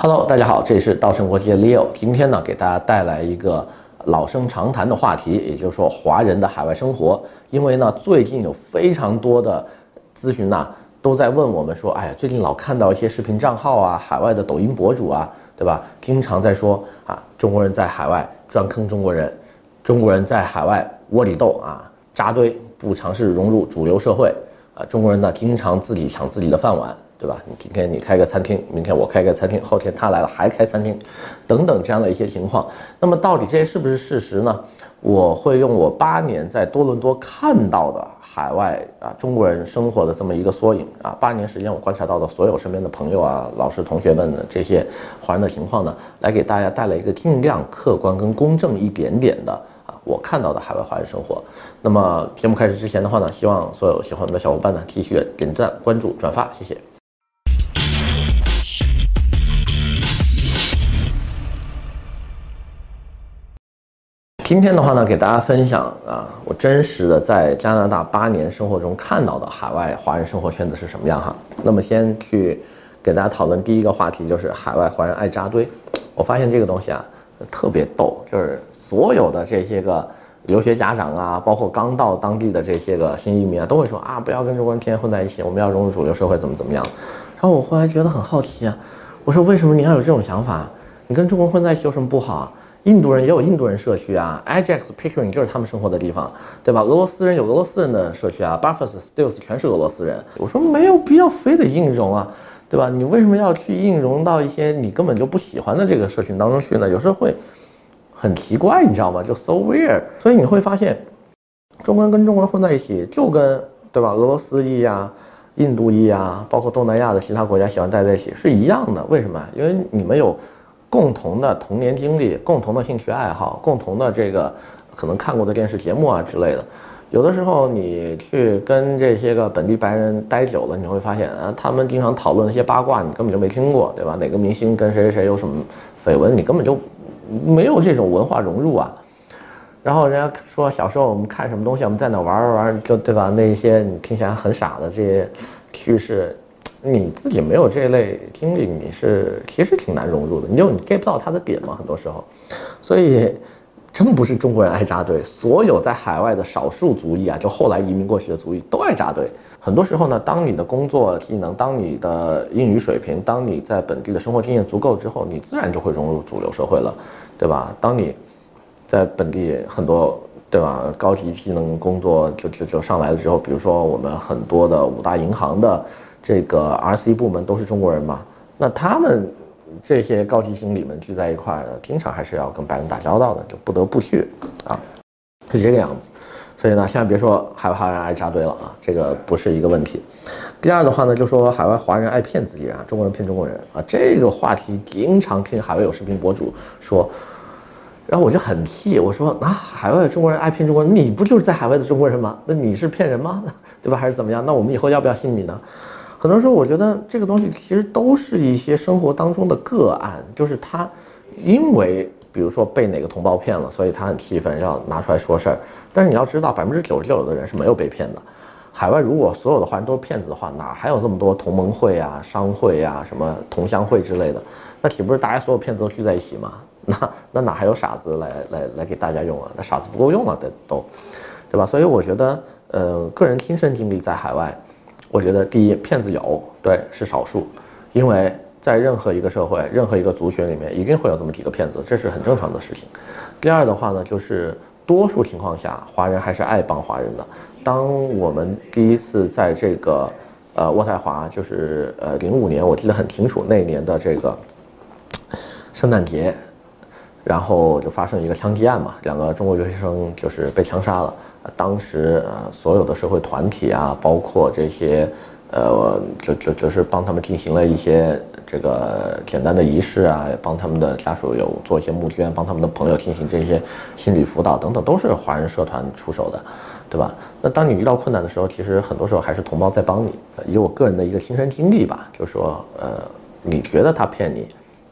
Hello，大家好，这里是稻盛国际的 Leo。今天呢，给大家带来一个老生常谈的话题，也就是说华人的海外生活。因为呢，最近有非常多的咨询呐，都在问我们说，哎呀，最近老看到一些视频账号啊，海外的抖音博主啊，对吧？经常在说啊，中国人在海外专坑中国人，中国人在海外窝里斗啊，扎堆不尝试融入主流社会啊，中国人呢，经常自己抢自己的饭碗。对吧？你今天你开个餐厅，明天我开个餐厅，后天他来了还开餐厅，等等这样的一些情况。那么到底这是不是事实呢？我会用我八年在多伦多看到的海外啊中国人生活的这么一个缩影啊，八年时间我观察到的所有身边的朋友啊、老师、同学们的这些华人的情况呢，来给大家带来一个尽量客观跟公正一点点的啊我看到的海外华人生活。那么节目开始之前的话呢，希望所有喜欢我们的小伙伴呢继续点赞、关注、转发，谢谢。今天的话呢，给大家分享啊，我真实的在加拿大八年生活中看到的海外华人生活圈子是什么样哈。那么先去给大家讨论第一个话题，就是海外华人爱扎堆。我发现这个东西啊，特别逗，就是所有的这些个留学家长啊，包括刚到当地的这些个新移民啊，都会说啊，不要跟中国人天天混在一起，我们要融入主流社会，怎么怎么样。然后我后来觉得很好奇啊，我说为什么你要有这种想法？你跟中国人混在一起有什么不好啊？印度人也有印度人社区啊，Ajax Pickering 就是他们生活的地方，对吧？俄罗斯人有俄罗斯人的社区啊，Buffalo Stills 全是俄罗斯人。我说没有必要非得硬融啊，对吧？你为什么要去硬融到一些你根本就不喜欢的这个社群当中去呢？有时候会很奇怪，你知道吗？就 so weird。所以你会发现，中国人跟中国人混在一起，就跟对吧？俄罗斯裔啊、印度裔啊，包括东南亚的其他国家喜欢待在一起是一样的。为什么？因为你们有。共同的童年经历，共同的兴趣爱好，共同的这个可能看过的电视节目啊之类的，有的时候你去跟这些个本地白人待久了，你会发现啊，他们经常讨论那些八卦，你根本就没听过，对吧？哪个明星跟谁谁谁有什么绯闻，你根本就没有这种文化融入啊。然后人家说小时候我们看什么东西，我们在哪玩玩玩，就对吧？那些你听起来很傻的这些趣事。你自己没有这类经历，你是其实挺难融入的，你就你 get 不到他的点嘛，很多时候，所以真不是中国人爱扎堆，所有在海外的少数族裔啊，就后来移民过去的族裔都爱扎堆。很多时候呢，当你的工作技能、当你的英语水平、当你在本地的生活经验足够之后，你自然就会融入主流社会了，对吧？当你在本地很多对吧高级技能工作就就就上来了之后，比如说我们很多的五大银行的。这个 RC 部门都是中国人嘛，那他们这些高级经理们聚在一块儿，经常还是要跟白人打交道的，就不得不去啊，是这个样子。所以呢，现在别说海外华人爱扎堆了啊，这个不是一个问题。第二的话呢，就说海外华人爱骗自己人，中国人骗中国人啊，这个话题经常听海外有视频博主说，然后我就很气，我说啊，海外中国人爱骗中国人，你不就是在海外的中国人吗？那你是骗人吗？对吧？还是怎么样？那我们以后要不要信你呢？很多时候，我觉得这个东西其实都是一些生活当中的个案，就是他因为比如说被哪个同胞骗了，所以他很气愤，要拿出来说事儿。但是你要知道，百分之九十九的人是没有被骗的。海外如果所有的华人都是骗子的话，哪还有这么多同盟会啊、商会啊、什么同乡会之类的？那岂不是大家所有骗子都聚在一起吗？那那哪还有傻子来来来给大家用啊？那傻子不够用了，都都，对吧？所以我觉得，呃，个人亲身经历在海外。我觉得第一，骗子有，对，是少数，因为在任何一个社会、任何一个族群里面，一定会有这么几个骗子，这是很正常的事情。第二的话呢，就是多数情况下，华人还是爱帮华人的。当我们第一次在这个呃渥太华，就是呃零五年，我记得很清楚，那一年的这个圣诞节，然后就发生一个枪击案嘛，两个中国留学生就是被枪杀了。当时呃，所有的社会团体啊，包括这些，呃，就就就是帮他们进行了一些这个简单的仪式啊，帮他们的家属有做一些募捐，帮他们的朋友进行这些心理辅导等等，都是华人社团出手的，对吧？那当你遇到困难的时候，其实很多时候还是同胞在帮你。以我个人的一个亲身经历吧，就说，呃，你觉得他骗你，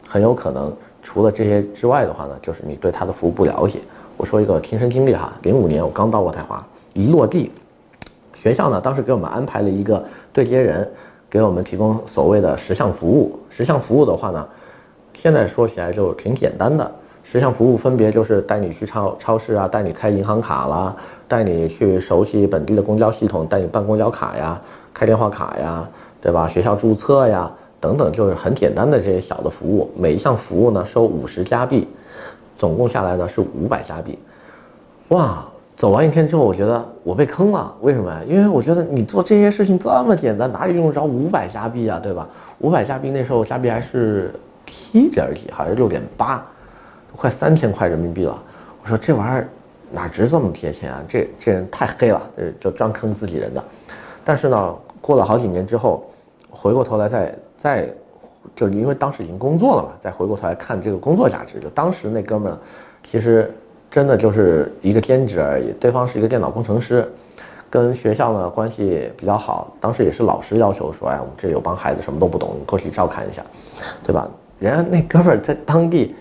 很有可能除了这些之外的话呢，就是你对他的服务不了解。我说一个亲身经历哈，零五年我刚到渥太华，一落地，学校呢当时给我们安排了一个对接人，给我们提供所谓的十项服务。十项服务的话呢，现在说起来就挺简单的。十项服务分别就是带你去超超市啊，带你开银行卡啦，带你去熟悉本地的公交系统，带你办公交卡呀，开电话卡呀，对吧？学校注册呀，等等，就是很简单的这些小的服务。每一项服务呢收五十加币，总共下来呢是五百加币。哇，走完一天之后，我觉得我被坑了。为什么呀？因为我觉得你做这些事情这么简单，哪里用得着五百加币啊？对吧？五百加币那时候加币还是七点几，还是六点八。都快三千块人民币了，我说这玩意儿哪值这么贴钱啊？这这人太黑了，呃，就专坑自己人的。但是呢，过了好几年之后，回过头来再再，就因为当时已经工作了嘛，再回过头来看这个工作价值，就当时那哥们儿，其实真的就是一个兼职而已。对方是一个电脑工程师，跟学校呢关系比较好，当时也是老师要求说，哎，我们这有帮孩子什么都不懂，你过去照看一下，对吧？人家那哥们儿在当地。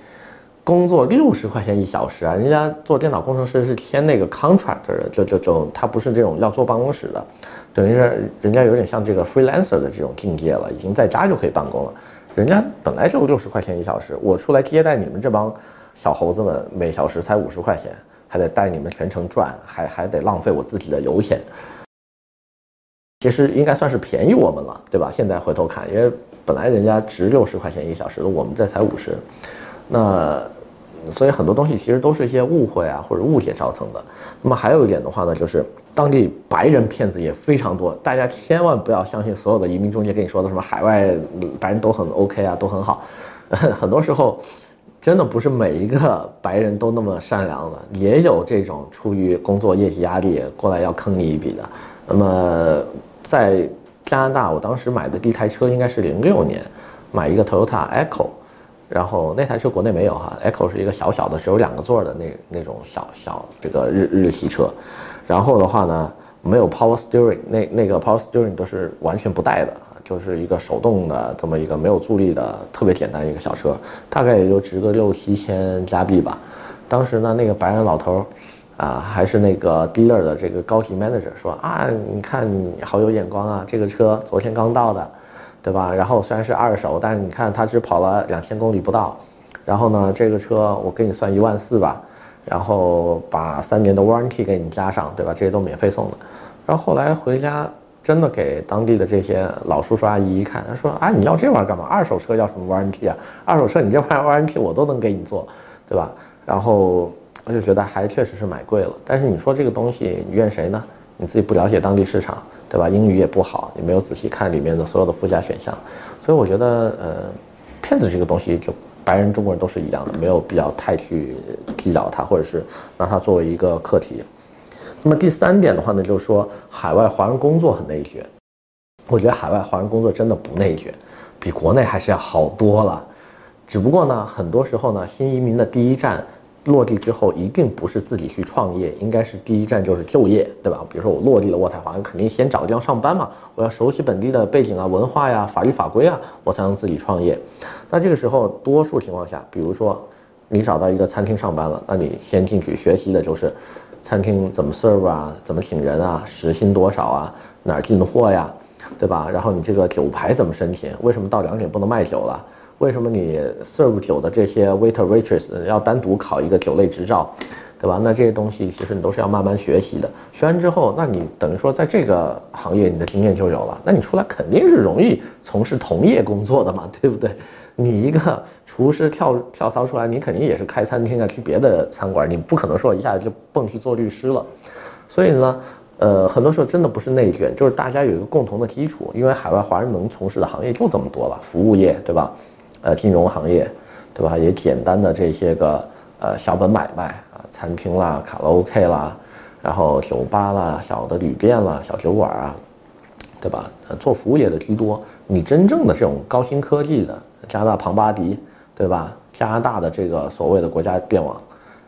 工作六十块钱一小时啊，人家做电脑工程师是签那个 contractor 的，就就就他不是这种要坐办公室的，等于是人家有点像这个 freelancer 的这种境界了，已经在家就可以办公了。人家本来就六十块钱一小时，我出来接待你们这帮小猴子们，每小时才五十块钱，还得带你们全程转，还还得浪费我自己的油钱。其实应该算是便宜我们了，对吧？现在回头看，因为本来人家值六十块钱一小时，我们这才五十，那。所以很多东西其实都是一些误会啊或者误解造成的。那么还有一点的话呢，就是当地白人骗子也非常多，大家千万不要相信所有的移民中介跟你说的什么海外白人都很 OK 啊，都很好。很多时候真的不是每一个白人都那么善良的，也有这种出于工作业绩压力过来要坑你一笔的。那么在加拿大，我当时买的第一台车应该是零六年，买一个 Toyota Echo。然后那台车国内没有哈，Echo 是一个小小的只有两个座的那那种小小这个日日系车，然后的话呢没有 Power Steering，那那个 Power Steering 都是完全不带的，就是一个手动的这么一个没有助力的特别简单一个小车，大概也就值个六七千加币吧。当时呢那个白人老头啊还是那个 dealer 的这个高级 manager 说啊，你看你好有眼光啊，这个车昨天刚到的。对吧？然后虽然是二手，但是你看它只跑了两千公里不到，然后呢，这个车我给你算一万四吧，然后把三年的 warranty 给你加上，对吧？这些都免费送的。然后后来回家真的给当地的这些老叔叔阿姨一看，他说啊，你要这玩意儿干嘛？二手车要什么 warranty 啊？二手车你这玩意 warranty 我都能给你做，对吧？然后我就觉得还确实是买贵了。但是你说这个东西你怨谁呢？你自己不了解当地市场。对吧？英语也不好，也没有仔细看里面的所有的附加选项，所以我觉得，呃，骗子这个东西，就白人、中国人都是一样的，没有必要太去计较它，或者是拿它作为一个课题。那么第三点的话呢，就是说海外华人工作很内卷。我觉得海外华人工作真的不内卷，比国内还是要好多了。只不过呢，很多时候呢，新移民的第一站。落地之后一定不是自己去创业，应该是第一站就是就业，对吧？比如说我落地了渥太华，肯定先找地方上班嘛，我要熟悉本地的背景啊、文化呀、法律法规啊，我才能自己创业。那这个时候，多数情况下，比如说你找到一个餐厅上班了，那你先进去学习的就是餐厅怎么 serve 啊，怎么请人啊，时薪多少啊，哪儿进货呀，对吧？然后你这个酒牌怎么申请？为什么到两点不能卖酒了？为什么你 serve 酒的这些 waiter waitress 要单独考一个酒类执照，对吧？那这些东西其实你都是要慢慢学习的。学完之后，那你等于说在这个行业你的经验就有了，那你出来肯定是容易从事同业工作的嘛，对不对？你一个厨师跳跳槽出来，你肯定也是开餐厅啊，去别的餐馆，你不可能说一下子就蹦去做律师了。所以呢，呃，很多时候真的不是内卷，就是大家有一个共同的基础，因为海外华人能从事的行业就这么多了，服务业，对吧？呃，金融行业，对吧？也简单的这些个呃小本买卖啊，餐厅啦、卡拉 OK 啦，然后酒吧啦、小的旅店啦、小酒馆啊，对吧？呃，做服务业的居多。你真正的这种高新科技的，加拿大庞巴迪，对吧？加拿大的这个所谓的国家电网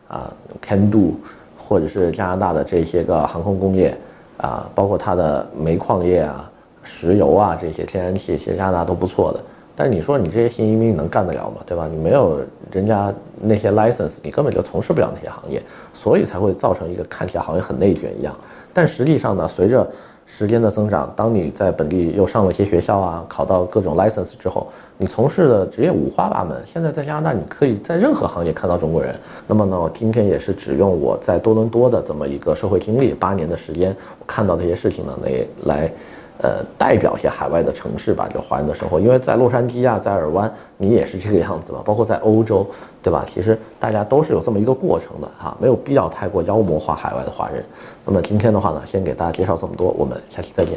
啊，Can Do，或者是加拿大的这些个航空工业啊，包括它的煤矿业啊、石油啊这些天然气，其实加拿大都不错的。但你说你这些新移民能干得了吗？对吧？你没有人家那些 license，你根本就从事不了那些行业，所以才会造成一个看起来好像很内卷一样。但实际上呢，随着时间的增长，当你在本地又上了些学校啊，考到各种 license 之后，你从事的职业五花八门。现在在加拿大，你可以在任何行业看到中国人。那么呢，我今天也是只用我在多伦多的这么一个社会经历，八年的时间，我看到这些事情呢，来来。呃，代表一些海外的城市吧，就华人的生活，因为在洛杉矶啊，在尔湾，你也是这个样子嘛，包括在欧洲，对吧？其实大家都是有这么一个过程的哈，没有必要太过妖魔化海外的华人。那么今天的话呢，先给大家介绍这么多，我们下期再见。